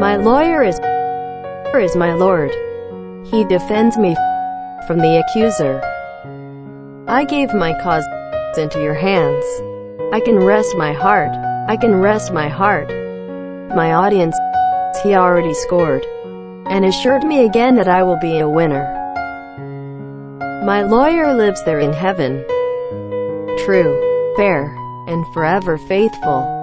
My lawyer is is my Lord. He defends me from the accuser. I gave my cause into your hands. I can rest my heart. I can rest my heart. My audience, he already scored and assured me again that I will be a winner. My lawyer lives there in heaven. True, fair, and forever faithful.